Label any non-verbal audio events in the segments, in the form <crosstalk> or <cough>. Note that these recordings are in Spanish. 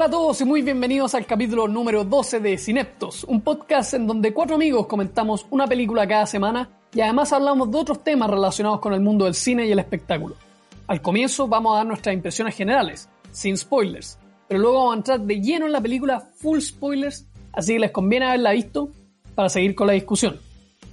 Hola a todos y muy bienvenidos al capítulo número 12 de Cineptos, un podcast en donde cuatro amigos comentamos una película cada semana y además hablamos de otros temas relacionados con el mundo del cine y el espectáculo. Al comienzo vamos a dar nuestras impresiones generales, sin spoilers, pero luego vamos a entrar de lleno en la película full spoilers, así que les conviene haberla visto para seguir con la discusión.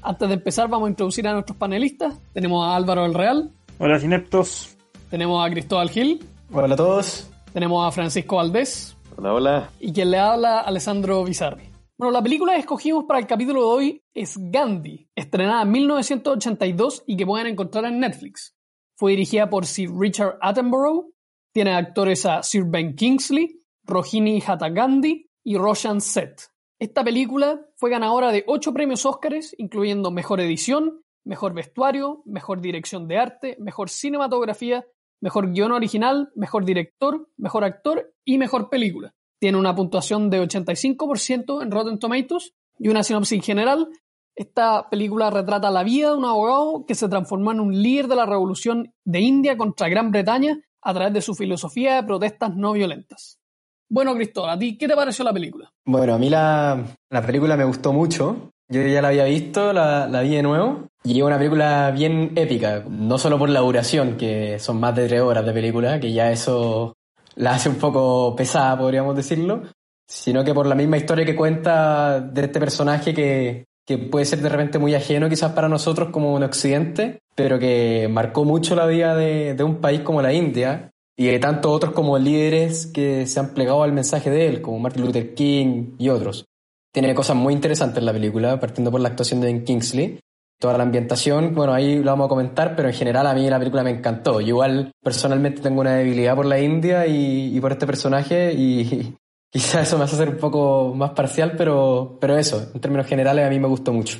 Antes de empezar vamos a introducir a nuestros panelistas. Tenemos a Álvaro del Real, Hola, Cineptos. tenemos a Cristóbal Gil, Hola a todos. tenemos a Francisco Valdés Hola, hola. y quien le habla Alessandro Bizarri. Bueno, la película que escogimos para el capítulo de hoy es Gandhi, estrenada en 1982 y que pueden encontrar en Netflix. Fue dirigida por Sir Richard Attenborough, tiene actores a Sir Ben Kingsley, Rohini Hattagandhi y Roshan Seth. Esta película fue ganadora de 8 premios Óscares, incluyendo Mejor Edición, Mejor Vestuario, Mejor Dirección de Arte, Mejor Cinematografía, Mejor Guión Original, Mejor Director, Mejor Actor y Mejor Película. Tiene una puntuación de 85% en Rotten Tomatoes y una sinopsis general. Esta película retrata la vida de un abogado que se transformó en un líder de la revolución de India contra Gran Bretaña a través de su filosofía de protestas no violentas. Bueno, Cristóbal, ¿a ti qué te pareció la película? Bueno, a mí la, la película me gustó mucho. Yo ya la había visto, la, vi de nuevo. Y es una película bien épica, no solo por la duración, que son más de tres horas de película, que ya eso la hace un poco pesada, podríamos decirlo, sino que por la misma historia que cuenta de este personaje que, que puede ser de repente muy ajeno quizás para nosotros como un occidente, pero que marcó mucho la vida de, de un país como la India y de tantos otros como líderes que se han plegado al mensaje de él, como Martin Luther King y otros. Tiene cosas muy interesantes la película, partiendo por la actuación de Ben Kingsley. Toda la ambientación, bueno, ahí lo vamos a comentar, pero en general a mí la película me encantó. Yo igual personalmente tengo una debilidad por la India y, y por este personaje y <laughs> quizás eso me hace ser un poco más parcial, pero, pero eso, en términos generales a mí me gustó mucho.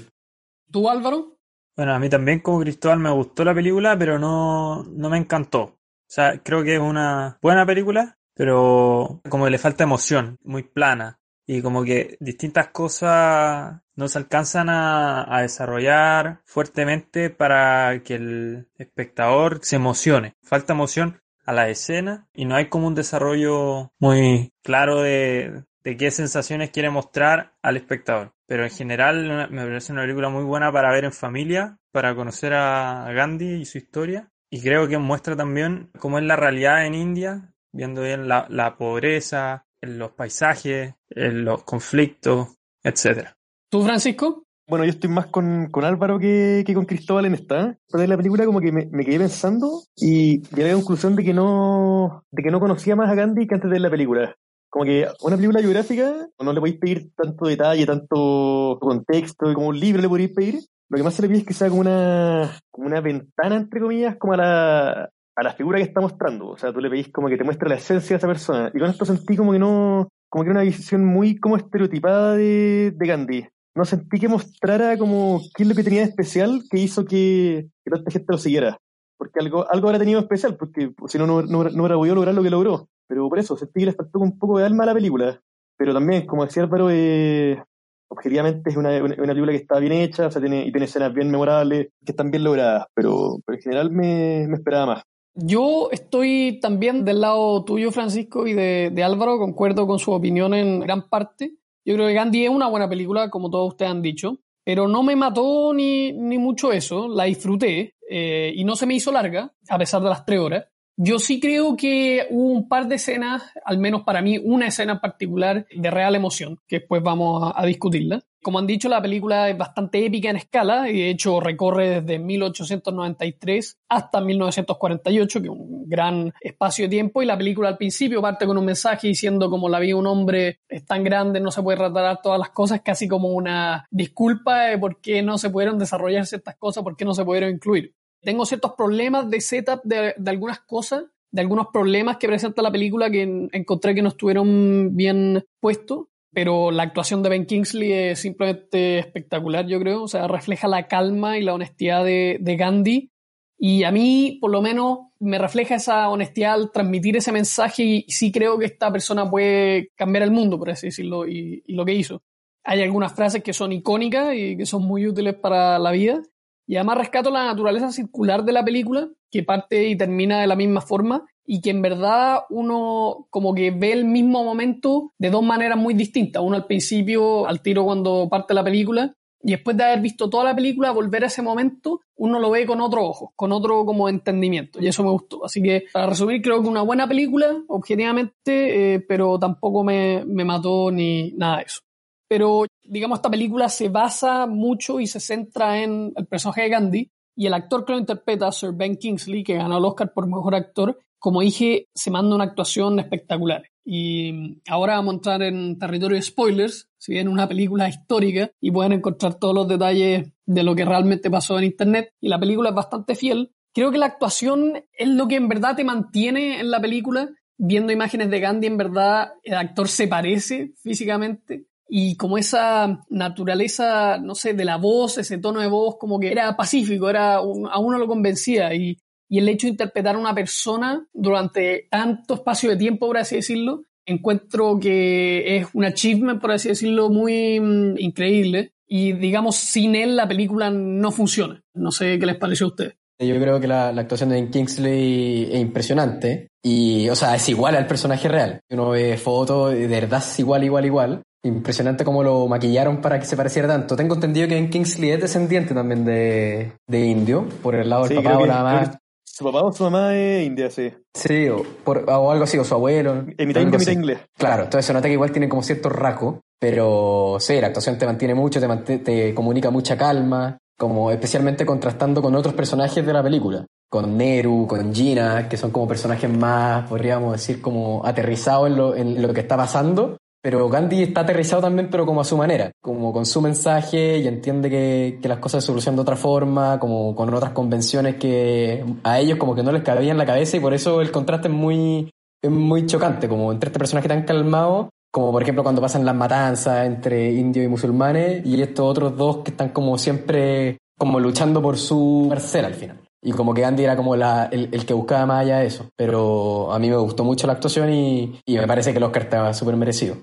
¿Tú, Álvaro? Bueno, a mí también como Cristóbal me gustó la película, pero no, no me encantó. O sea, creo que es una buena película, pero como que le falta emoción, muy plana. Y como que distintas cosas no se alcanzan a, desarrollar fuertemente para que el espectador se emocione. Falta emoción a la escena y no hay como un desarrollo muy claro de, de qué sensaciones quiere mostrar al espectador. Pero en general me parece una película muy buena para ver en familia, para conocer a Gandhi y su historia. Y creo que muestra también cómo es la realidad en India, viendo bien la, la pobreza, en los paisajes, en los conflictos, etcétera. ¿Tú, Francisco? Bueno, yo estoy más con, con Álvaro que, que con Cristóbal en esta. Pero en la película como que me, me quedé pensando y llegué a la conclusión de que no, de que no conocía más a Gandhi que antes de ver la película. Como que una película biográfica no le podéis pedir tanto detalle, tanto contexto, como un libro le podéis pedir. Lo que más se le pide es que sea como una, como una ventana, entre comillas, como a la, a la figura que está mostrando. O sea, tú le pedís como que te muestre la esencia de esa persona. Y con esto sentí como que no, como que era una visión muy como estereotipada de, de Gandhi no sentí que mostrara como qué es lo que tenía de especial que hizo que, que tanta gente lo siguiera. Porque algo, algo habrá tenido especial, porque si no, no, no, no podido lograr lo que logró. Pero por eso, sentí que le faltó un poco de alma a la película. Pero también, como decía Álvaro, eh, objetivamente es una, una, una película que está bien hecha, o sea, tiene, y tiene escenas bien memorables, que están bien logradas, pero, pero en general me, me esperaba más. Yo estoy también del lado tuyo, Francisco, y de, de Álvaro, concuerdo con su opinión en gran parte. Yo creo que Gandhi es una buena película, como todos ustedes han dicho, pero no me mató ni, ni mucho eso, la disfruté eh, y no se me hizo larga, a pesar de las tres horas. Yo sí creo que hubo un par de escenas, al menos para mí, una escena en particular de real emoción, que después vamos a, a discutirla. Como han dicho, la película es bastante épica en escala y de hecho recorre desde 1893 hasta 1948, que es un gran espacio de tiempo. Y la película al principio parte con un mensaje diciendo como la vida de un hombre es tan grande, no se puede tratar todas las cosas, casi como una disculpa de por qué no se pudieron desarrollar ciertas cosas, por qué no se pudieron incluir. Tengo ciertos problemas de setup de, de algunas cosas, de algunos problemas que presenta la película que en, encontré que no estuvieron bien puestos pero la actuación de Ben Kingsley es simplemente espectacular, yo creo. O sea, refleja la calma y la honestidad de, Gandhi. Y a mí, por lo menos, me refleja esa honestidad al transmitir ese mensaje y sí creo que esta persona puede cambiar el mundo, por así decirlo, y, y lo que hizo. Hay algunas frases que son icónicas y que son muy útiles para la vida. Y además rescato la naturaleza circular de la película, que parte y termina de la misma forma y que en verdad uno como que ve el mismo momento de dos maneras muy distintas. Uno al principio, al tiro cuando parte la película, y después de haber visto toda la película, volver a ese momento, uno lo ve con otro ojo, con otro como entendimiento, y eso me gustó. Así que, para resumir, creo que una buena película, objetivamente, eh, pero tampoco me, me mató ni nada de eso. Pero, digamos, esta película se basa mucho y se centra en el personaje de Gandhi, y el actor que lo interpreta, Sir Ben Kingsley, que ganó el Oscar por Mejor Actor, como dije, se manda una actuación espectacular. Y ahora vamos a entrar en territorio de spoilers, si bien una película histórica y pueden encontrar todos los detalles de lo que realmente pasó en Internet. Y la película es bastante fiel. Creo que la actuación es lo que en verdad te mantiene en la película. Viendo imágenes de Gandhi, en verdad el actor se parece físicamente y como esa naturaleza, no sé, de la voz, ese tono de voz, como que era pacífico, era a uno lo convencía y, y el hecho de interpretar a una persona durante tanto espacio de tiempo, por así decirlo, encuentro que es un achievement, por así decirlo, muy mm, increíble y digamos, sin él la película no funciona. No sé qué les pareció a ustedes. Yo creo que la, la actuación de Kingsley es impresionante y, o sea, es igual al personaje real. Uno ve fotos y de verdad es igual, igual, igual. Impresionante cómo lo maquillaron para que se pareciera tanto. Tengo entendido que Ben Kingsley es descendiente también de, de indio, por el lado del Sí, papá o la mamá. Su papá o su mamá es india, sí. Sí, o, por- o algo así, o su abuelo. En mitad india, mitad inglés. Claro, entonces se nota que igual tiene como cierto rasgo, pero sí, la actuación te mantiene mucho, te, mant- te comunica mucha calma, como especialmente contrastando con otros personajes de la película, con Neru, con Gina, que son como personajes más, podríamos decir, como aterrizados en lo, en lo que está pasando. Pero Gandhi está aterrizado también, pero como a su manera, como con su mensaje y entiende que, que las cosas se solucionan de otra forma, como con otras convenciones que a ellos como que no les cabían en la cabeza y por eso el contraste es muy, es muy chocante, como entre este personaje tan calmado, como por ejemplo cuando pasan las matanzas entre indios y musulmanes, y estos otros dos que están como siempre como luchando por su parcela al final. Y como que Andy era como el, el que buscaba más allá de eso. Pero a mí me gustó mucho la actuación y, y me parece que el Oscar estaba súper merecido.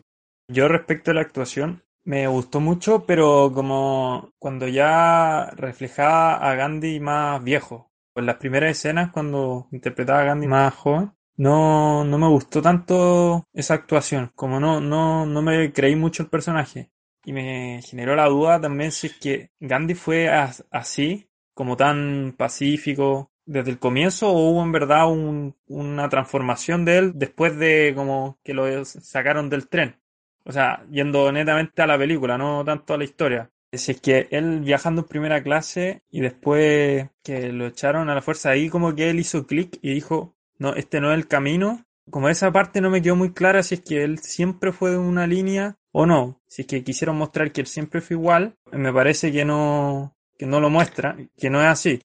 Yo respecto a la actuación, me gustó mucho, pero como cuando ya reflejaba a Gandhi más viejo. En las primeras escenas, cuando interpretaba a Gandhi más joven, no, no me gustó tanto esa actuación. Como no, no, no me creí mucho el personaje. Y me generó la duda también si es que Gandhi fue as- así, como tan pacífico desde el comienzo, o hubo en verdad un- una transformación de él después de como que lo sacaron del tren. O sea, yendo netamente a la película, no tanto a la historia. Si es que él viajando en primera clase y después que lo echaron a la fuerza, ahí como que él hizo clic y dijo, no, este no es el camino. Como esa parte no me quedó muy clara si es que él siempre fue de una línea o no. Si es que quisieron mostrar que él siempre fue igual, me parece que no, que no lo muestra, que no es así.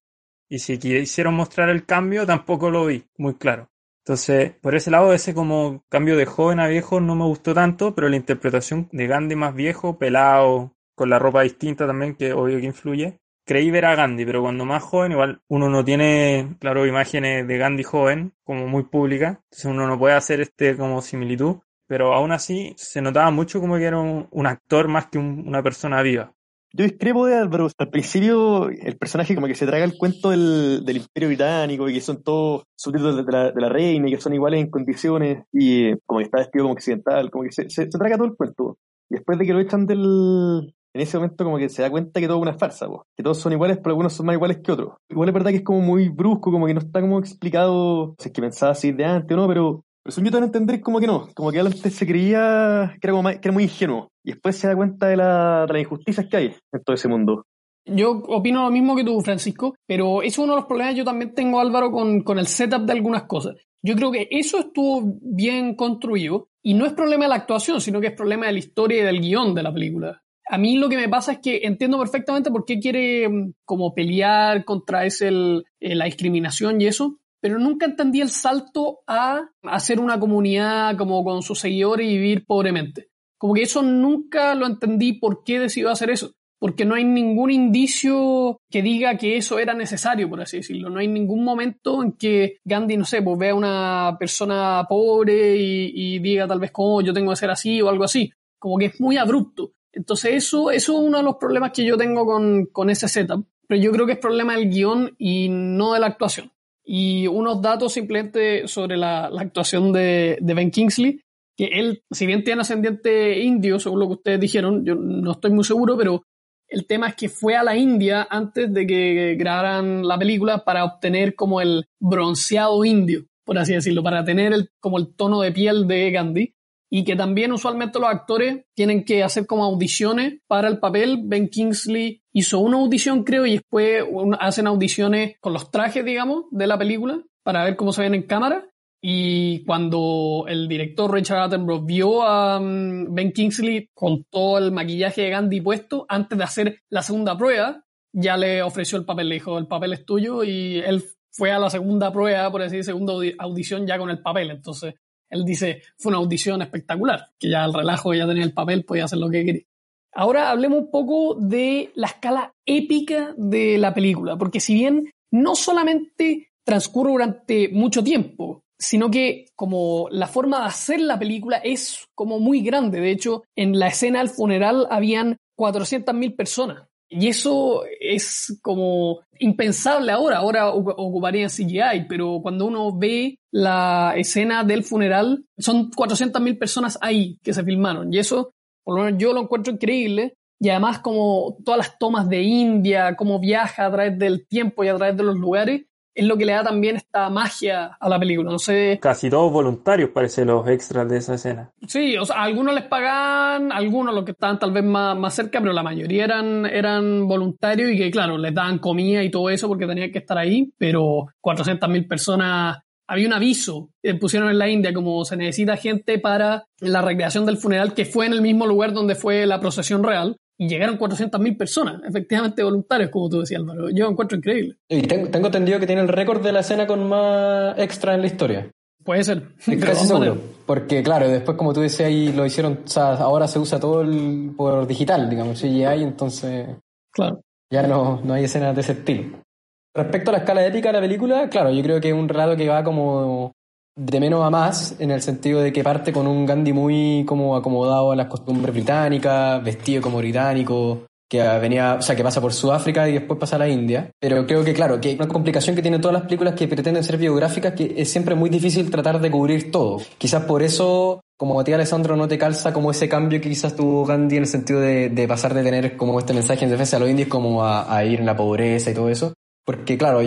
Y si quisieron mostrar el cambio, tampoco lo vi muy claro. Entonces, por ese lado, ese como cambio de joven a viejo no me gustó tanto, pero la interpretación de Gandhi más viejo, pelado, con la ropa distinta también, que obvio que influye. Creí ver a Gandhi, pero cuando más joven, igual uno no tiene, claro, imágenes de Gandhi joven, como muy públicas, entonces uno no puede hacer este como similitud, pero aún así se notaba mucho como que era un, actor más que un- una persona viva. Yo discrepo de Álvaro. Al principio, el personaje como que se traga el cuento del, del Imperio Británico y que son todos súbditos de, la, de la reina y que son iguales en condiciones y eh, como que está vestido como occidental, como que se, se, se traga todo el cuento. Y después de que lo echan del... En ese momento como que se da cuenta que todo es una farsa, po. que todos son iguales, pero algunos son más iguales que otros. Igual es verdad que es como muy brusco, como que no está como explicado, si es que pensaba así de antes o no, pero pero según yo te entender como que no, como que antes se creía que era, como más- que era muy ingenuo y después se da cuenta de, la, de las injusticias que hay en todo ese mundo. Yo opino lo mismo que tú, Francisco, pero eso es uno de los problemas que yo también tengo, Álvaro, con, con el setup de algunas cosas. Yo creo que eso estuvo bien construido y no es problema de la actuación, sino que es problema de la historia y del guion de la película. A mí lo que me pasa es que entiendo perfectamente por qué quiere mm, como pelear contra ese, el- eh, la discriminación y eso, pero nunca entendí el salto a hacer una comunidad como con sus seguidores y vivir pobremente. Como que eso nunca lo entendí por qué decidió hacer eso. Porque no hay ningún indicio que diga que eso era necesario, por así decirlo. No hay ningún momento en que Gandhi, no sé, pues vea a una persona pobre y, diga tal vez como yo tengo que ser así o algo así. Como que es muy abrupto. Entonces eso, eso es uno de los problemas que yo tengo con, con ese setup. Pero yo creo que es problema del guion y no de la actuación. Y unos datos simplemente sobre la, actuación de, de Ben Kingsley que él, si bien tiene ascendiente indio, según lo que ustedes dijeron, yo no estoy muy seguro, pero el tema es que fue a la India antes de que grabaran la película para obtener como el bronceado indio, por así decirlo, para tener el, como el tono de piel de Gandhi. Y que también usualmente los actores tienen que hacer como audiciones para el papel. Ben Kingsley hizo una audición, creo, y después hacen audiciones con los trajes, digamos, de la película para ver cómo se ven en cámara. Y cuando el director Richard Attenborough vio a mm, Ben Kingsley con todo el maquillaje de Gandhi puesto, antes de hacer la segunda prueba, ya le ofreció el papel, le dijo, el papel es tuyo, y él fue a la segunda prueba, por así decir, segunda audi- audición ya con el papel. Entonces, él dice, fue una audición espectacular, que ya al relajo ya tenía el papel, podía hacer lo que quería. Ahora hablemos un poco de la escala épica de la película, porque si bien no solamente transcurre durante mucho tiempo, sino que como la forma de hacer la película es como muy grande. De hecho, en la escena del funeral habían 400.000 personas. Y eso es como impensable ahora. Ahora ocu- ocuparían CGI, pero cuando uno ve la escena del funeral, son 400.000 personas ahí que se filmaron. Y eso, por lo menos yo lo encuentro increíble. Y además como todas las tomas de India, cómo viaja a través del tiempo y a través de los lugares, es lo que le da también esta magia a la película. No sé, Casi todos voluntarios, parece, los extras de esa escena. Sí, o sea, a algunos les pagan, algunos los que estaban tal vez más, más cerca, pero la mayoría eran, eran voluntarios y que, claro, les daban comida y todo eso porque tenían que estar ahí, pero 400.000 personas, había un aviso que pusieron en la India como se necesita gente para la recreación del funeral que fue en el mismo lugar donde fue la procesión real y llegaron 400.000 personas, efectivamente voluntarios, como tú decías, Álvaro. Yo lo encuentro increíble. Y tengo, tengo entendido que tiene el récord de la escena con más extra en la historia. Puede ser. <laughs> Casi seguro. Porque, claro, después, como tú decías, ahí lo hicieron, o sea, ahora se usa todo el- por digital, digamos, CGI, entonces Claro. ya no, no hay escenas de ese estilo. Respecto a la escala épica de la película, claro, yo creo que es un relato que va como de menos a más, en el sentido de que parte con un Gandhi muy como acomodado a las costumbres británicas, vestido como británico, que venía, o sea, que pasa por Sudáfrica y después pasa a la India. Pero creo que, claro, que una complicación que tienen todas las películas que pretenden ser biográficas, que es siempre muy difícil tratar de cubrir todo. Quizás por eso, como a ti, Alessandro, no te calza como ese cambio que quizás tuvo Gandhi en el sentido de, de pasar de tener como este mensaje en defensa de los indios como a, a ir en la pobreza y todo eso. Porque, claro,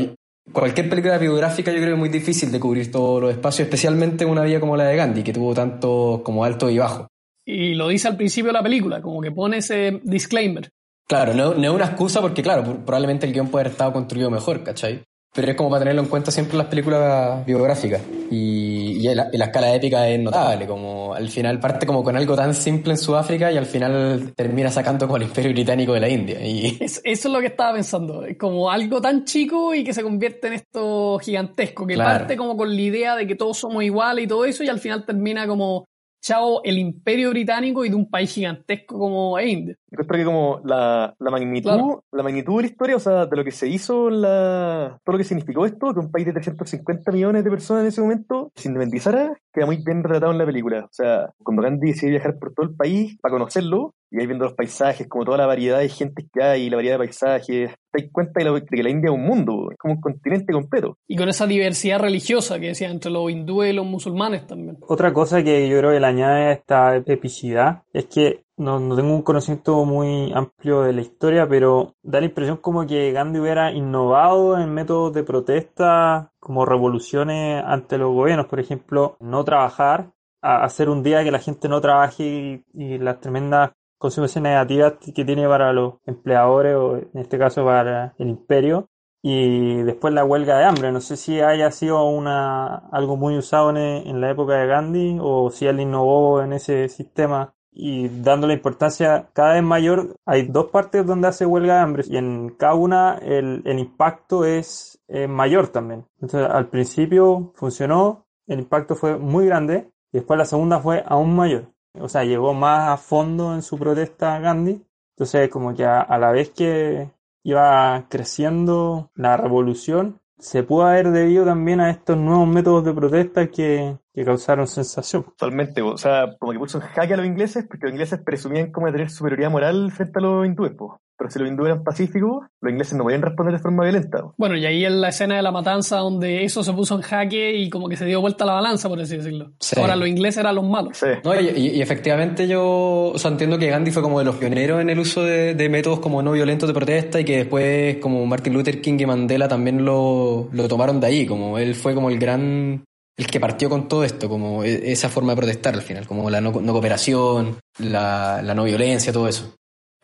cualquier película biográfica yo creo que es muy difícil de cubrir todos los espacios, especialmente una vida como la de Gandhi, que tuvo tanto como alto y bajo. Y lo dice al principio de la película, como que pone ese disclaimer. Claro, no, no es una excusa porque, claro, probablemente el guion puede haber estado construido mejor, ¿cachai? Pero es como para tenerlo en cuenta siempre en las películas biográficas. Y, y la, y la escala épica es notable, como al final parte como con algo tan simple en Sudáfrica y al final termina sacando con el imperio británico de la India. Y <laughs> Es- eso es lo que estaba pensando. Como algo tan chico y que se convierte en esto gigantesco, que Claro. parte como con la idea de que todos somos iguales y todo eso, y al final termina como, chao, el imperio británico y de un país gigantesco como India. Encuentro que como la, la magnitud, Claro. la magnitud de la historia, o sea, de lo que se hizo, la, todo lo que significó esto, que un país de 350 millones de personas en ese momento se independizara, queda muy bien retratado en la película. O sea, cuando Gandhi decide viajar por todo el país para conocerlo, y ahí viendo los paisajes, como toda la variedad de gente que hay, la variedad de paisajes, te das cuenta de, que la India es un mundo, es como un continente completo. Y con esa diversidad religiosa que decía entre los hindúes y los musulmanes también. Otra cosa que yo creo que le añade a esta epicidad es que no, no tengo un conocimiento muy amplio de la historia, pero da la impresión como que Gandhi hubiera innovado en métodos de protesta, como revoluciones ante los gobiernos, por ejemplo, no trabajar, a- hacer un día que la gente no trabaje y, y las tremendas consecuencias negativas que tiene para los empleadores o en este caso para el imperio y después la huelga de hambre. No sé si haya sido una, algo muy usado en, en la época de Gandhi o si él innovó en ese sistema y dándole importancia cada vez mayor. Hay dos partes donde hace huelga de hambre y en cada una el, el impacto es eh, mayor también. Entonces al principio funcionó, el impacto fue muy grande y después la segunda fue aún mayor. O sea, llegó más a fondo en su protesta a Gandhi. Entonces, como que a, la vez que iba creciendo la revolución, se pudo haber debido también a estos nuevos métodos de protesta que, que causaron sensación. Totalmente, o sea, como que puso en jaque a los ingleses, porque los ingleses presumían como de tener superioridad moral frente a los hindúes, po. Pero si los hindúes eran pacíficos, los ingleses no podían responder de forma violenta. Bueno, y ahí en la escena de la matanza donde eso se puso en jaque y como que se dio vuelta la balanza, por así decirlo. Sí. Ahora los ingleses eran los malos. Sí. No, y, y- y efectivamente yo o sea, entiendo que Gandhi fue como de los pioneros en el uso de, de métodos como no violentos de protesta y que después como Martin Luther King y Mandela también lo, lo tomaron de ahí, como él fue como el gran, el que partió con todo esto, como e- esa forma de protestar al final, como la no, no cooperación, la, la no violencia, todo eso.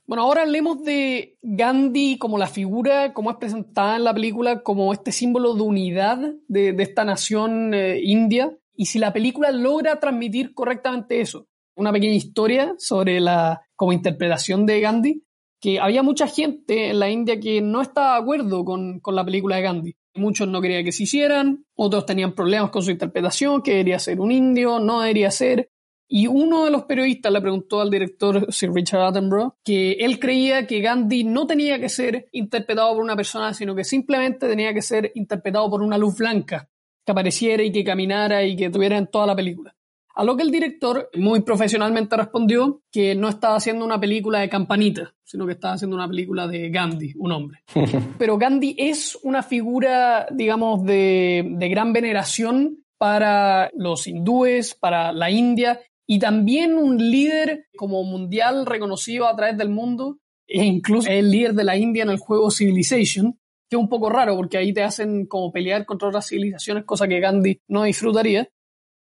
Bueno, ahora hablemos de Gandhi como la figura, como es presentada en la película, como este símbolo de unidad de, esta nación eh, india, y si la película logra transmitir correctamente eso. Una pequeña historia sobre la como interpretación de Gandhi, que había mucha gente en la India que no estaba de acuerdo con, con la película de Gandhi. Muchos no querían que se hicieran, otros tenían problemas con su interpretación, que debería ser un indio, no debería ser. Y uno de los periodistas le preguntó al director Sir Richard Attenborough que él creía que Gandhi no tenía que ser interpretado por una persona, sino que simplemente tenía que ser interpretado por una luz blanca que apareciera y que caminara y que tuviera en toda la película. A lo que el director muy profesionalmente respondió que no estaba haciendo una película de campanita, sino que estaba haciendo una película de Gandhi, un hombre. <laughs> Pero Gandhi es una figura, digamos, de, de gran veneración para los hindúes, para la India, y también un líder como mundial reconocido a través del mundo, e incluso el líder de la India en el juego Civilization, que es un poco raro porque ahí te hacen como pelear contra otras civilizaciones, cosa que Gandhi no disfrutaría.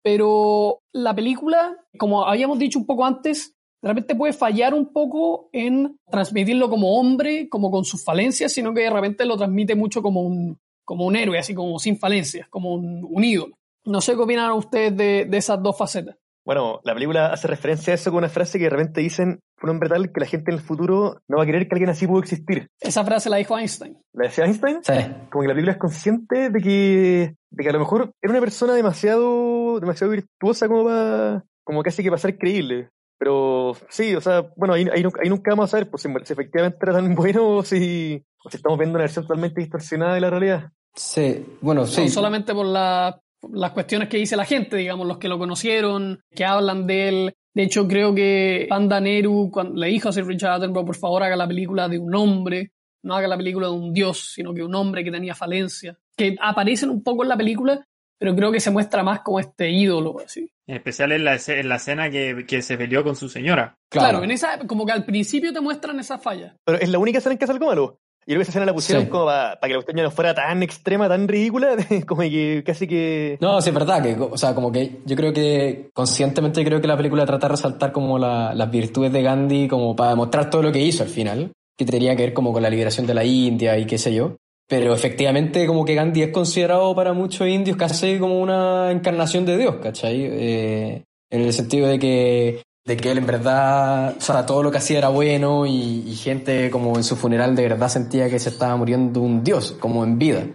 Pero la película, como habíamos dicho un poco antes, de repente puede fallar un poco en transmitirlo como hombre, como con sus falencias, sino que de repente lo transmite mucho como un, como un héroe, así como sin falencias, como un, un ídolo. No sé qué opinan ustedes de, de esas dos facetas. Bueno, la película hace referencia a eso con una frase que de repente dicen, un hombre tal que la gente en el futuro no va a querer que alguien así pudo existir. Esa frase la dijo Einstein. ¿La decía Einstein? Sí. Como que la película es consciente de que, de que a lo mejor era una persona demasiado, demasiado virtuosa como para, como casi que para ser creíble. Pero sí, o sea, bueno, ahí, ahí, nunca- ahí nunca vamos a saber pues, si, si efectivamente era tan bueno o si, o si estamos viendo una versión totalmente distorsionada de la realidad. Sí, bueno, sí. No solamente por la- las cuestiones que dice la gente, digamos, los que lo conocieron, que hablan de él. De hecho, creo que Panda Nehru cuando le dijo a Sir Richard Attenborough, por favor, haga la película de un hombre, no haga la película de un dios, sino que un hombre que tenía falencia. Que aparecen un poco en la película, pero creo que se muestra más como este ídolo, así. En especial en la, en la escena que, que se peleó con su señora. Claro, en esa, como que al principio te muestran esa falla. Pero es la única escena en que hace algo malo. Y creo que esa escena la pusieron Sí. como para, que la cuestión ya no fuera tan extrema, tan ridícula, <laughs> como que casi que... No, sí, es verdad que, o sea, como que yo creo que conscientemente creo que la película trata de resaltar como la- las virtudes de Gandhi como para demostrar todo lo que hizo al final, que tenía que ver como con la liberación de la India y qué sé yo. Pero efectivamente como que Gandhi es considerado para muchos indios casi como una encarnación de Dios, ¿cachai? Eh, en el sentido de que, de que él en verdad, o sea, todo lo que hacía era bueno y, y gente como en su funeral de verdad sentía que se estaba muriendo un Dios, como en vida.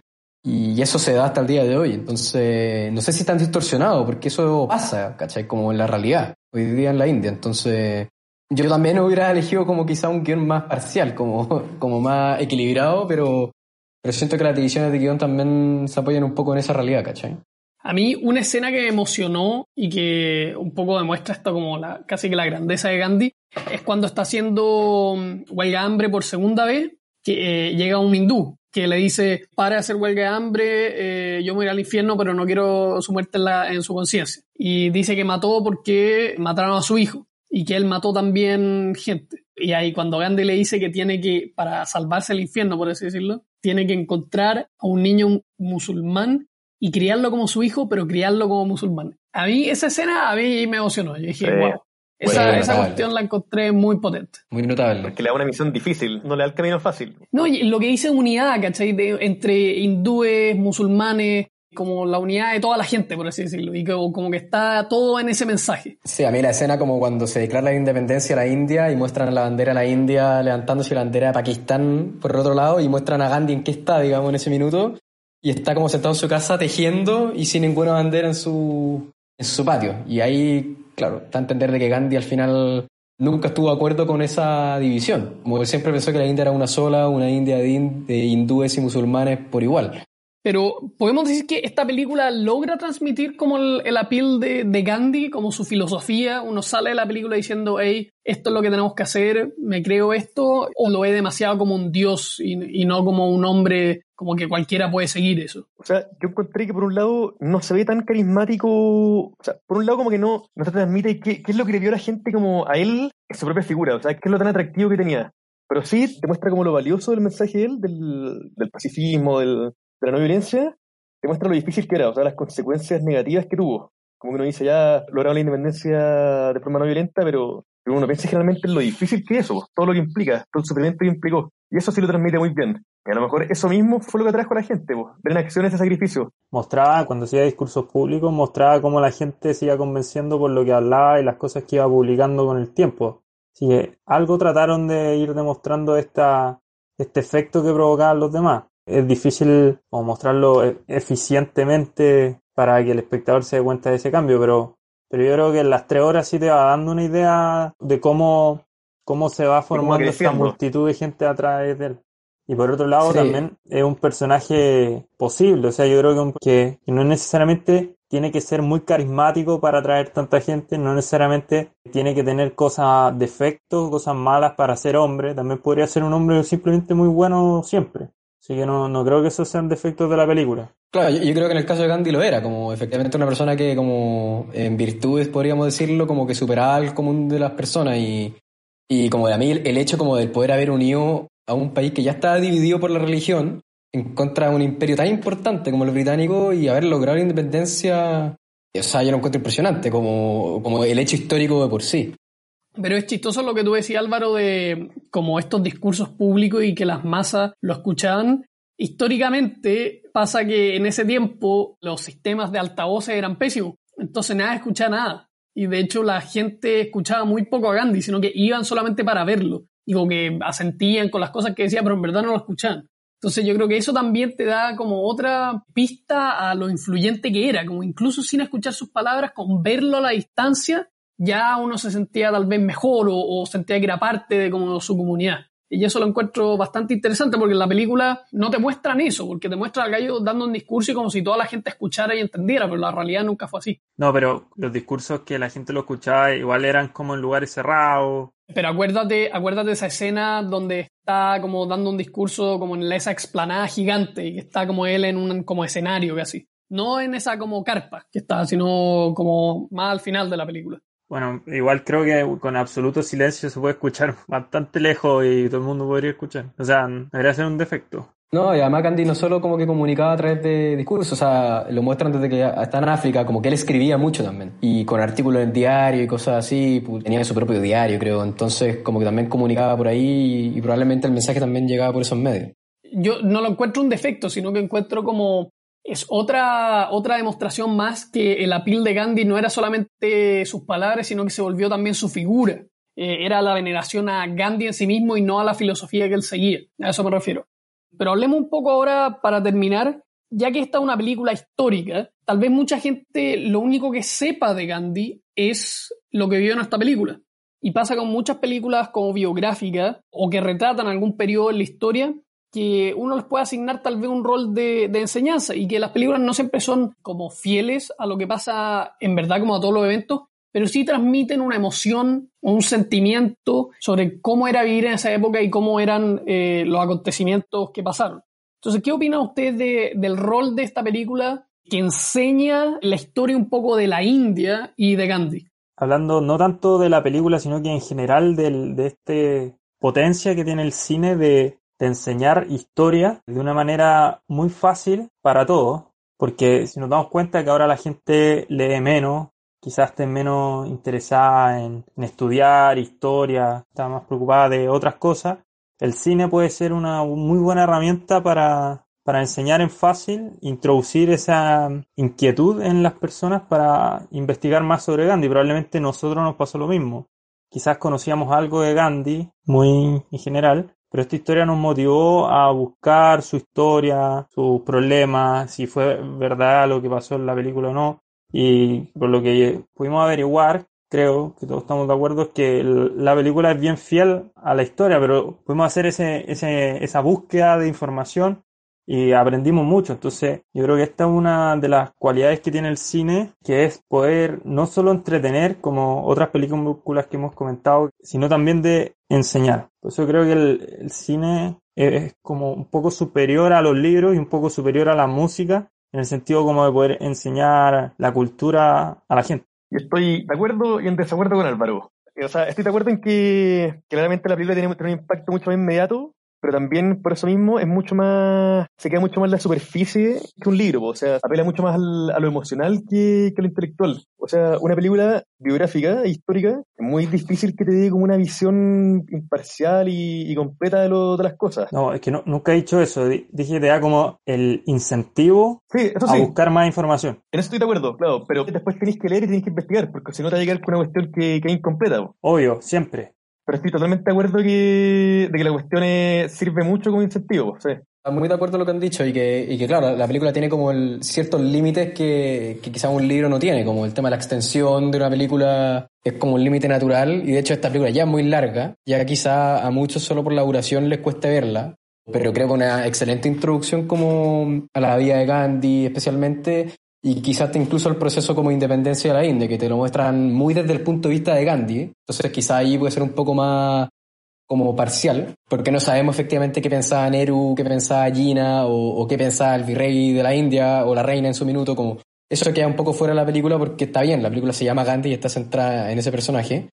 Y eso se da hasta el día de hoy. Entonces, no sé si están distorsionado, porque eso pasa, ¿cachai? Como en la realidad, hoy día en la India. Entonces, yo también hubiera elegido como quizá un guion más parcial, como, <laughs> como más equilibrado, pero, pero siento que las divisiones de guion también se apoyan un poco en esa realidad, ¿cachai? A mí una escena que me emocionó y que un poco demuestra esto como la, casi que la grandeza de Gandhi es cuando está haciendo mm, huelga de hambre por segunda vez, que eh, llega un hindú que le dice, para hacer huelga de hambre, eh, yo me voy al infierno, pero no quiero su muerte en, en su conciencia. Y dice que mató porque mataron a su hijo y que él mató también gente. Y ahí cuando Gandhi le dice que tiene que, para salvarse el infierno, por así decirlo, tiene que encontrar a un niño musulmán y criarlo como su hijo, pero criarlo como musulmán. A mí esa escena a mí me emocionó. Yo dije, Sí. wow. Esa, Bueno, esa cuestión la encontré muy potente. Muy notable. Porque le da una misión difícil, no le da el camino fácil. No, y lo que dice unidad, ¿cachai? De- entre hindúes, musulmanes, como la unidad de toda la gente, por así decirlo. Y como, como que está todo en ese mensaje. Sí, a mí la escena como cuando se declara la independencia de la India y muestran la bandera de la India levantándose y la bandera de Pakistán por el otro lado y muestran a Gandhi en qué está, digamos, en ese minuto y está como sentado en su casa tejiendo y sin ninguna bandera en su, en su patio. Y ahí claro, da a entender de que Gandhi al final nunca estuvo de acuerdo con esa división. Como que siempre pensó que la India era una sola, una India de, hin- de hindúes y musulmanes por igual. Pero podemos decir que esta película logra transmitir como el, el appeal de, de Gandhi, como su filosofía. Uno sale de la película diciendo, hey, esto es lo que tenemos que hacer, me creo esto, o lo ve demasiado como un dios y no como un hombre como que cualquiera puede seguir eso. O sea, yo encontré que por un lado no se ve tan carismático, o sea, por un lado como que no, no se transmite qué, es lo que le vio a la gente como a él, su propia figura, o sea, qué es lo tan atractivo que tenía. Pero sí demuestra como lo valioso del mensaje de él, del, del pacifismo, del, de la no violencia, demuestra lo difícil que era, o sea, las consecuencias negativas que tuvo. Como que uno dice, ya lograron la independencia de forma no violenta, pero, pero uno piensa generalmente en lo difícil que es eso, todo lo que implica, todo el sufrimiento que implicó. Y eso sí lo transmite muy bien. Y a lo mejor eso mismo fue lo que atrajo a la gente, po, ver en acción ese sacrificio. Mostraba, cuando hacía discursos públicos, mostraba cómo la gente se iba convenciendo por lo que hablaba y las cosas que iba publicando con el tiempo. Así algo trataron de ir demostrando esta, este efecto que provocaban los demás. Es difícil como mostrarlo e- eficientemente para que el espectador se dé cuenta de ese cambio, pero, pero yo creo que en las tres horas sí te va dando una idea de cómo, cómo se va formando esta multitud de gente a través de él. Y por otro lado, Sí. también es un personaje posible. O sea, yo creo que, un- que, que no necesariamente tiene que ser muy carismático para atraer tanta gente, no necesariamente tiene que tener cosas, defectos, cosas malas para ser hombre. También podría ser un hombre simplemente muy bueno siempre. Así que no, no creo que esos sean defectos de la película. Claro, yo, creo que en el caso de Gandhi lo era, como efectivamente una persona que como en virtudes podríamos decirlo, como que superaba al común de las personas y, y como de a mí el, el hecho como del poder haber unido a un país que ya estaba dividido por la religión en contra de un imperio tan importante como el británico y haber logrado la independencia, o sea, yo lo encuentro impresionante como, como el hecho histórico de por sí. Pero es chistoso lo que tú decías, Álvaro, de como estos discursos públicos y que las masas lo escuchaban. Históricamente pasa que en ese tiempo los sistemas de altavoces eran pésimos, entonces nadie escuchaba nada. Y de hecho la gente escuchaba muy poco a Gandhi, sino que iban solamente para verlo. Y como que asentían con las cosas que decía, pero en verdad no lo escuchaban. Entonces yo creo que eso también te da como otra pista a lo influyente que era, como incluso sin escuchar sus palabras, con verlo a la distancia, ya uno se sentía tal vez mejor o, o sentía que era parte de como su comunidad. Y eso lo encuentro bastante interesante porque en la película no te muestran eso, porque te muestran al gallo dando un discurso y como si toda la gente escuchara y entendiera, pero la realidad nunca fue así. No, pero los discursos que la gente lo escuchaba igual eran como en lugares cerrados. Pero acuérdate, acuérdate de esa escena donde está como dando un discurso como en esa explanada gigante y que está como él en un como escenario casi. No en esa como carpa que está, sino como más al final de la película. Bueno, igual creo que con absoluto silencio se puede escuchar <laughs> bastante lejos y todo el mundo podría escuchar. O sea, debería ser un defecto. No, y además Gandhi no solo como que comunicaba a través de discursos, o sea, lo muestran desde que está en África, como que él escribía mucho también. Y con artículos en diario y cosas así, tenía su propio diario, creo. Entonces, como que también comunicaba por ahí y, y probablemente el mensaje también llegaba por esos medios. Yo no lo encuentro un defecto, sino que encuentro como es otra, otra demostración más que el appeal de Gandhi no era solamente sus palabras, sino que se volvió también su figura. Eh, era la veneración a Gandhi en sí mismo y no a la filosofía que él seguía. A eso me refiero. Pero hablemos un poco ahora para terminar, ya que esta es una película histórica, tal vez mucha gente lo único que sepa de Gandhi es lo que vio en esta película. Y pasa con muchas películas como biográficas o que retratan algún periodo en la historia que uno les puede asignar tal vez un rol de, de enseñanza y que las películas no siempre son como fieles a lo que pasa en verdad como a todos los eventos, pero sí transmiten una emoción o un sentimiento sobre cómo era vivir en esa época y cómo eran eh, los acontecimientos que pasaron. Entonces, ¿qué opina usted de- del rol de esta película que enseña la historia un poco de la India y de Gandhi? Hablando no tanto de la película, sino que en general del, de este potencia que tiene el cine de, de enseñar historia de una manera muy fácil para todos. Porque si nos damos cuenta que ahora la gente lee menos, quizás esté menos interesada en, en estudiar historia, está más preocupada de otras cosas, el cine puede ser una muy buena herramienta para, para enseñar en fácil, introducir esa inquietud en las personas para investigar más sobre Gandhi. Probablemente nosotros nos pasó lo mismo. Quizás conocíamos algo de Gandhi, muy en general, pero esta historia nos motivó a buscar su historia, sus problemas, si fue verdad lo que pasó en la película o no. Y por lo que pudimos averiguar, creo que todos estamos de acuerdo, es que la película es bien fiel a la historia, pero pudimos hacer ese, ese, esa búsqueda de información y aprendimos mucho. Entonces, yo creo que esta es una de las cualidades que tiene el cine, que es poder no solo entretener, como otras películas que hemos comentado, sino también de enseñar. Por eso creo que el, cine es como un poco superior a los libros y un poco superior a la música, en el sentido como de poder enseñar la cultura a la gente. Yo estoy de acuerdo y en desacuerdo con Álvaro. O sea, estoy de acuerdo en que claramente la película tiene un impacto mucho más inmediato, pero también por eso mismo es mucho más, se queda mucho más en la superficie que un libro, o sea, apela mucho más al- a lo emocional que, que a lo intelectual. O sea, una película biográfica, e histórica, es muy difícil que te dé como una visión imparcial y, y completa de, lo, de las cosas. No, es que no, nunca he dicho eso. Di- Dije que te da como el incentivo Sí, eso a buscar más información. en eso estoy de acuerdo, claro, pero después tenéis que leer y tenéis que investigar, porque si no te va a llegar con una cuestión que, que es incompleta. Obvio, siempre. Pero estoy totalmente de acuerdo que, de que la cuestión es- sirve mucho como incentivo. Sí. Muy de acuerdo con lo que han dicho y que, y que claro, la película tiene como el- ciertos límites que, que quizás un libro no tiene, como el tema de la extensión de una película es como un límite natural y de hecho esta película ya es muy larga, ya quizá a muchos solo por la duración les cueste verla, pero creo que una excelente introducción como a la vida de Gandhi especialmente y quizás incluso el proceso como independencia de la India, que te lo muestran muy desde el punto de vista de Gandhi, entonces quizá ahí puede ser un poco más como parcial, porque no sabemos efectivamente qué pensaba Nehru, qué pensaba Gina o, qué pensaba el virrey de la India o la reina en su minuto, como eso queda un poco fuera de la película porque está bien, la película se llama Gandhi y está centrada en ese personaje,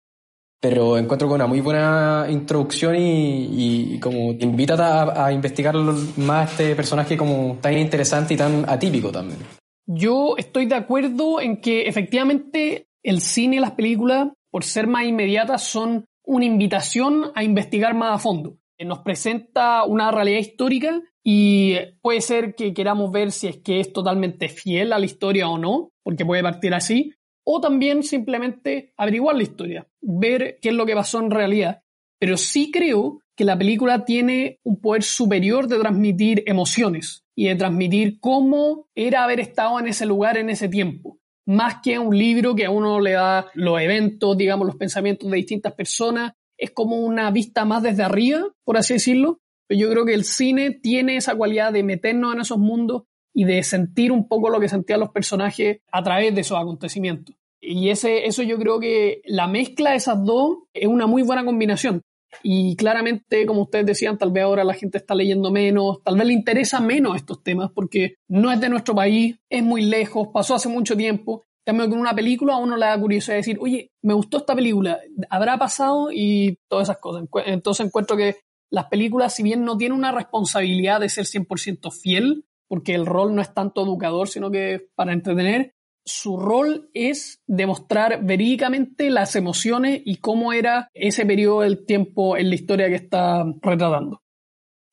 pero encuentro con una muy buena introducción y, como te invita a investigar más este personaje como tan interesante y tan atípico también. Yo estoy de acuerdo en que efectivamente el cine y las películas, por ser más inmediatas, son una invitación a investigar más a fondo. Eh, Nos presenta una realidad histórica y puede ser que queramos ver si es que es totalmente fiel a la historia o no, porque puede partir así, o también simplemente averiguar la historia, ver qué es lo que pasó en realidad. Pero sí creo que la película tiene un poder superior de transmitir emociones y de transmitir cómo era haber estado en ese lugar en ese tiempo. Más que un libro que a uno le da los eventos, digamos, los pensamientos de distintas personas, es como una vista más desde arriba, por así decirlo. Pero yo creo que el cine tiene esa cualidad de meternos en esos mundos y de sentir un poco lo que sentían los personajes a través de esos acontecimientos. Y ese, eso yo creo que la mezcla de esas dos es una muy buena combinación. Y claramente, como ustedes decían, tal vez ahora la gente está leyendo menos, tal vez le interesa menos estos temas porque no es de nuestro país, es muy lejos, pasó hace mucho tiempo. Cambio, con una película a uno le da curiosidad de decir, oye, me gustó esta película, ¿habrá pasado? Y todas esas cosas. Entonces encuentro que las películas, si bien no tienen una responsabilidad de ser 100% fiel, porque el rol no es tanto educador, sino que para entretener, su rol es demostrar verídicamente las emociones y cómo era ese periodo del tiempo en la historia que está retratando.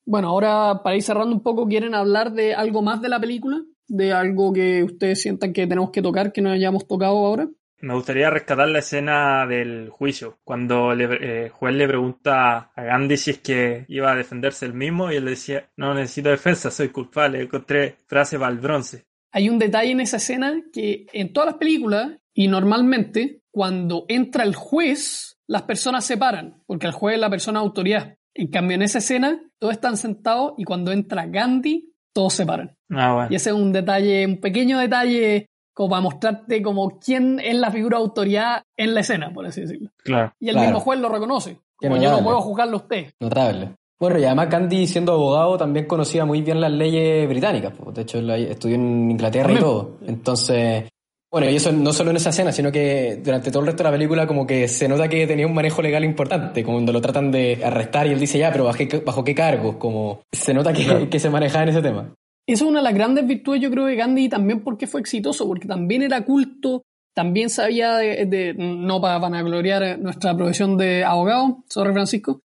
Bueno, ahora para ir cerrando un poco, ¿quieren hablar de algo más de la película? ¿De algo que ustedes sientan que tenemos que tocar, que no hayamos tocado ahora? Me gustaría rescatar la escena del juicio, cuando le, eh, juez le pregunta a Gandhi si es que iba a defenderse él mismo y él decía, no necesito defensa, soy culpable. Encontré frase para el bronce. Hay un detalle en esa escena que en todas las películas y normalmente cuando entra el juez, las personas se paran, porque el juez es la persona de autoridad. En cambio, en esa escena, todos están sentados y cuando entra Gandhi, todos se paran. Ah, bueno. Y ese es un detalle, un pequeño detalle como para mostrarte como quién es la figura de autoridad en la escena, por así decirlo. Claro. Y el Claro. mismo juez lo reconoce. Como yo no puedo juzgarlo a usted. Notable. Bueno, y además Gandhi, siendo abogado, también conocía muy bien las leyes británicas. De hecho, estudió en Inglaterra y todo. Entonces, bueno, y eso no solo en esa escena, sino que durante todo el resto de la película como que se nota que tenía un manejo legal importante, como cuando lo tratan de arrestar y él dice, ya, pero ¿bajo qué, bajo qué cargos? Como se nota que, que se manejaba en ese tema. Eso es una de las grandes virtudes, yo creo, de Gandhi también porque fue exitoso, porque también era culto, también sabía de, de- no para vanagloriar nuestra profesión de abogado, sorry Francisco,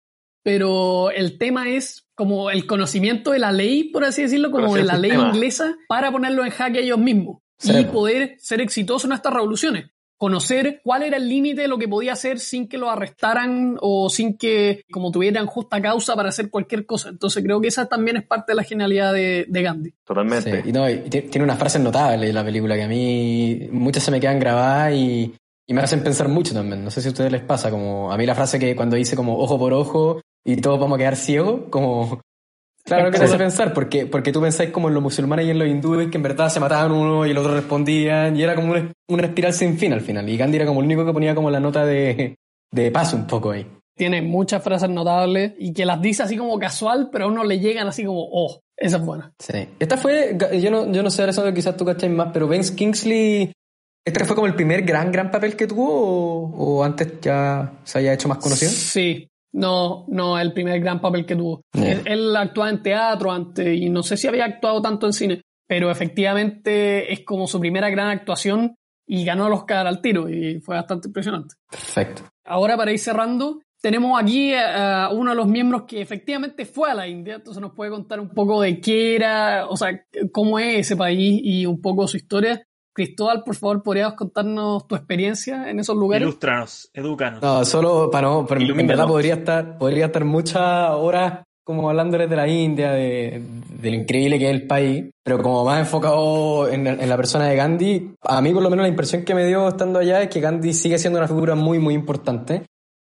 pero el tema es como el conocimiento de la ley, por así decirlo, como de la ley inglesa para ponerlo en jaque ellos mismos y poder ser exitosos en estas revoluciones. Conocer cuál era el límite de lo que podía hacer sin que lo arrestaran o sin que como tuvieran justa causa para hacer cualquier cosa. Entonces creo que esa también es parte de la genialidad de, de Gandhi. Totalmente. Sí, y no, y ti- tiene unas frases notables la película que a mí muchas se me quedan grabadas y, y me hacen pensar mucho también. No sé si a ustedes les pasa, como a mí la frase que cuando dice como ojo por ojo y todos vamos a quedar ciegos, como... Claro que te hace pensar, porque, porque tú pensáis como en los musulmanes y en los hindúes que en verdad se mataban uno y el otro respondían y era como una, una espiral sin fin al final. Y Gandhi era como el único que ponía como la nota de, de paz un poco ahí. Tiene muchas frases notables y que las dice así como casual, pero a uno le llegan así como, oh, esa es buena. Sí. Esta fue, yo no, yo no sé, Alessandro, quizás tú cacháis más, pero Ben Kingsley, ¿este fue como el primer gran, gran papel que tuvo o, o antes ya se haya hecho más conocido? Sí, no, no, el primer gran papel que tuvo. Yeah. Él, él actuaba en teatro antes y no sé si había actuado tanto en cine, pero efectivamente es como su primera gran actuación y ganó el Oscar al tiro y fue bastante impresionante. Perfecto. Ahora para ir cerrando, tenemos aquí a, a uno de los miembros que efectivamente fue a la India, entonces nos puede contar un poco de qué era, o sea, cómo es ese país y un poco su historia. Cristóbal, por favor, ¿podrías contarnos tu experiencia en esos lugares? Ilústranos, edúcanos. No, solo para no, pero en verdad podría estar, podría estar muchas horas como hablándoles de la India, de, de lo increíble que es el país, pero como más enfocado en, en la persona de Gandhi, a mí por lo menos la impresión que me dio estando allá es que Gandhi sigue siendo una figura muy, muy importante.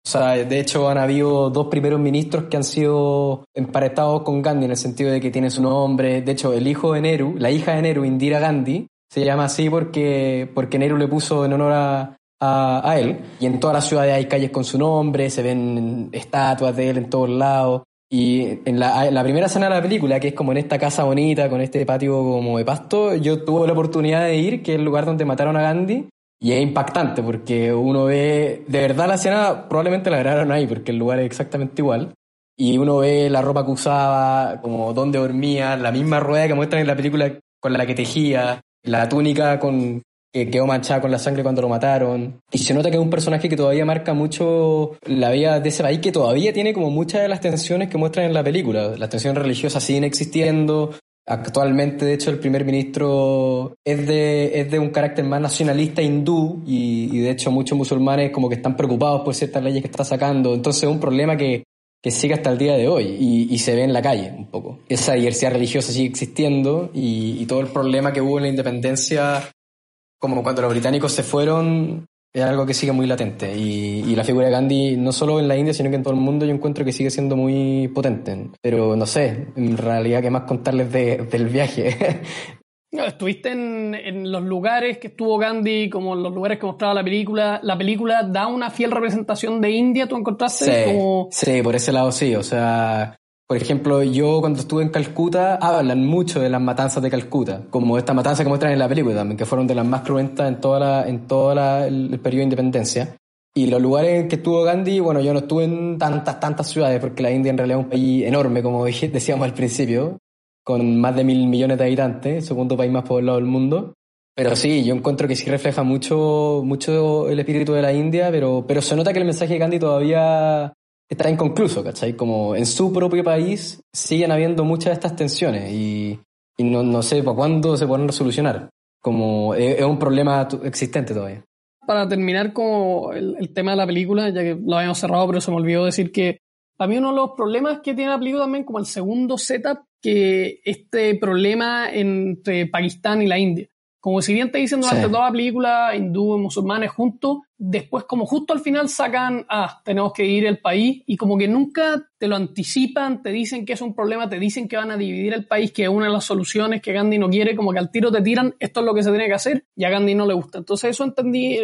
O sea, de hecho han habido dos primeros ministros que han sido emparentados con Gandhi en el sentido de que tiene su nombre. De hecho, el hijo de Nehru, la hija de Nehru, Indira Gandhi, se llama así porque, porque Nehru le puso en honor a, a, él. Y en todas las ciudades hay calles con su nombre, se ven estatuas de él en todos lados. Y en la, la primera escena de la película, que es como en esta casa bonita, con este patio como de pasto, yo tuve la oportunidad de ir, que es el lugar donde mataron a Gandhi. Y es impactante porque uno ve, de verdad la escena probablemente la grabaron ahí porque el lugar es exactamente igual. Y uno ve la ropa que usaba, como dónde dormía, la misma rueda que muestran en la película con la que tejía, la túnica con, que quedó manchada con la sangre cuando lo mataron. Y se nota que es un personaje que todavía marca mucho la vida de ese país, que todavía tiene como muchas de las tensiones que muestran en la película. Las tensiones religiosas siguen existiendo. Actualmente, de hecho, el primer ministro es de, es de un carácter más nacionalista hindú y, y, de hecho muchos musulmanes como que están preocupados por ciertas leyes que está sacando. Entonces es un problema que, que sigue hasta el día de hoy y, se ve en la calle un poco. Esa diversidad religiosa sigue existiendo y, y todo el problema que hubo en la independencia como cuando los británicos se fueron, es algo que sigue muy latente. Y, y, la figura de Gandhi, no solo en la India, sino que en todo el mundo, yo encuentro que sigue siendo muy potente. Pero no sé, en realidad, ¿qué más contarles de, del viaje? <laughs> No, estuviste en, en, los lugares que estuvo Gandhi, como los lugares que mostraba la película. ¿La película da una fiel representación de India? ¿Tú encontraste? Sí, como... sí por ese lado sí. O sea, por ejemplo, yo cuando estuve en Calcuta, hablan mucho de las matanzas de Calcuta, como esta matanza que muestran en la película también, que fueron de las más cruentas en toda la, en todo la, el, el periodo de independencia. Y los lugares en que estuvo Gandhi, bueno, yo no estuve en tantas, tantas ciudades, porque la India en realidad es un país enorme, como decíamos al principio, con más de mil millones de habitantes, segundo país más poblado del mundo. Pero sí, yo encuentro que sí refleja mucho, mucho el espíritu de la India, pero, pero se nota que el mensaje de Gandhi todavía está inconcluso, ¿cachai? Como en su propio país siguen habiendo muchas de estas tensiones y, no, no sé para cuándo se podrán solucionar. Como es, es un problema existente todavía. Para terminar con el, el, tema de la película, ya que lo habíamos cerrado, pero se me olvidó decir que a mí uno de los problemas que tiene la película también, como el segundo setup, que este problema entre Pakistán y la India. Como si bien te dicen durante sí. toda la película, hindú y musulmanes juntos, después como justo al final sacan, ah, tenemos que ir el país, y como que nunca te lo anticipan, te dicen que es un problema, te dicen que van a dividir el país, que es una de las soluciones que Gandhi no quiere, como que al tiro te tiran, esto es lo que se tiene que hacer, y a Gandhi no le gusta. Entonces eso entendí,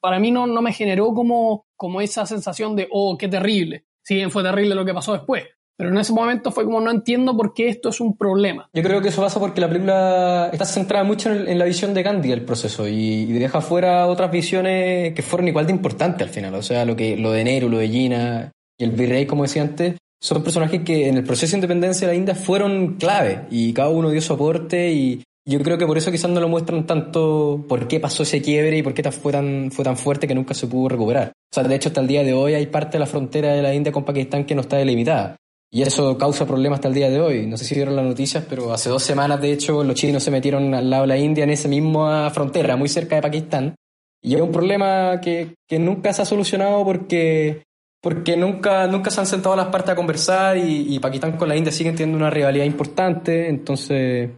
para mí no, no me generó como, como esa sensación de, oh, qué terrible. Si bien fue terrible lo que pasó después, pero en ese momento fue como no entiendo por qué esto es un problema. Yo creo que eso pasa porque la película está centrada mucho en, la visión de Gandhi del proceso y, y, deja fuera otras visiones que fueron igual de importantes al final. O sea, lo, que, lo de Nehru, lo de Gina y el virrey, como decía antes, son personajes que en el proceso de independencia de la India fueron clave y cada uno dio su aporte y yo creo que por eso quizás no lo muestran tanto por qué pasó ese quiebre y por qué fue tan, fue tan fuerte que nunca se pudo recuperar. O sea, de hecho, hasta el día de hoy hay parte de la frontera de la India con Pakistán que no está delimitada. Y eso causa problemas hasta el día de hoy. No sé si vieron las noticias, pero hace dos semanas, de hecho, los chinos se metieron al lado de la India en esa misma frontera, muy cerca de Pakistán. Y es un problema que, que nunca se ha solucionado porque, porque nunca, nunca se han sentado las partes a conversar y, Pakistán con la India siguen teniendo una rivalidad importante. Entonces,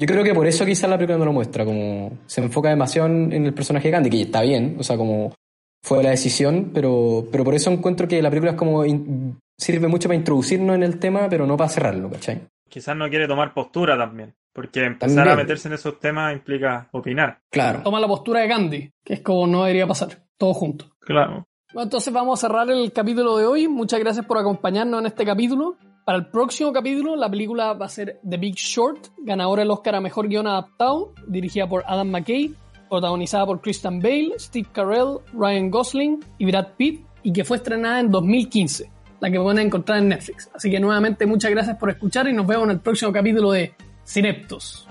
Yo creo que por eso quizás la película no lo muestra, como se enfoca demasiado en, el personaje de Gandhi, que está bien, o sea, como fue la decisión, pero, pero por eso encuentro que la película es como sirve mucho para introducirnos en el tema, pero no para cerrarlo, ¿cachai? Quizás no quiere tomar postura también, porque empezar También. a meterse en esos temas implica opinar. Claro. Toma la postura de Gandhi, que es como no debería pasar, todo junto. Claro. Bueno, entonces vamos a cerrar el capítulo de hoy. Muchas gracias por acompañarnos en este capítulo. Para el próximo capítulo, la película va a ser The Big Short, ganadora del Oscar a Mejor Guión Adaptado, dirigida por Adam McKay, protagonizada por Christian Bale, Steve Carell, Ryan Gosling y Brad Pitt, y que fue estrenada en 2015, la que pueden encontrar en Netflix. Así que nuevamente muchas gracias por escuchar y nos vemos en el próximo capítulo de Cineptos.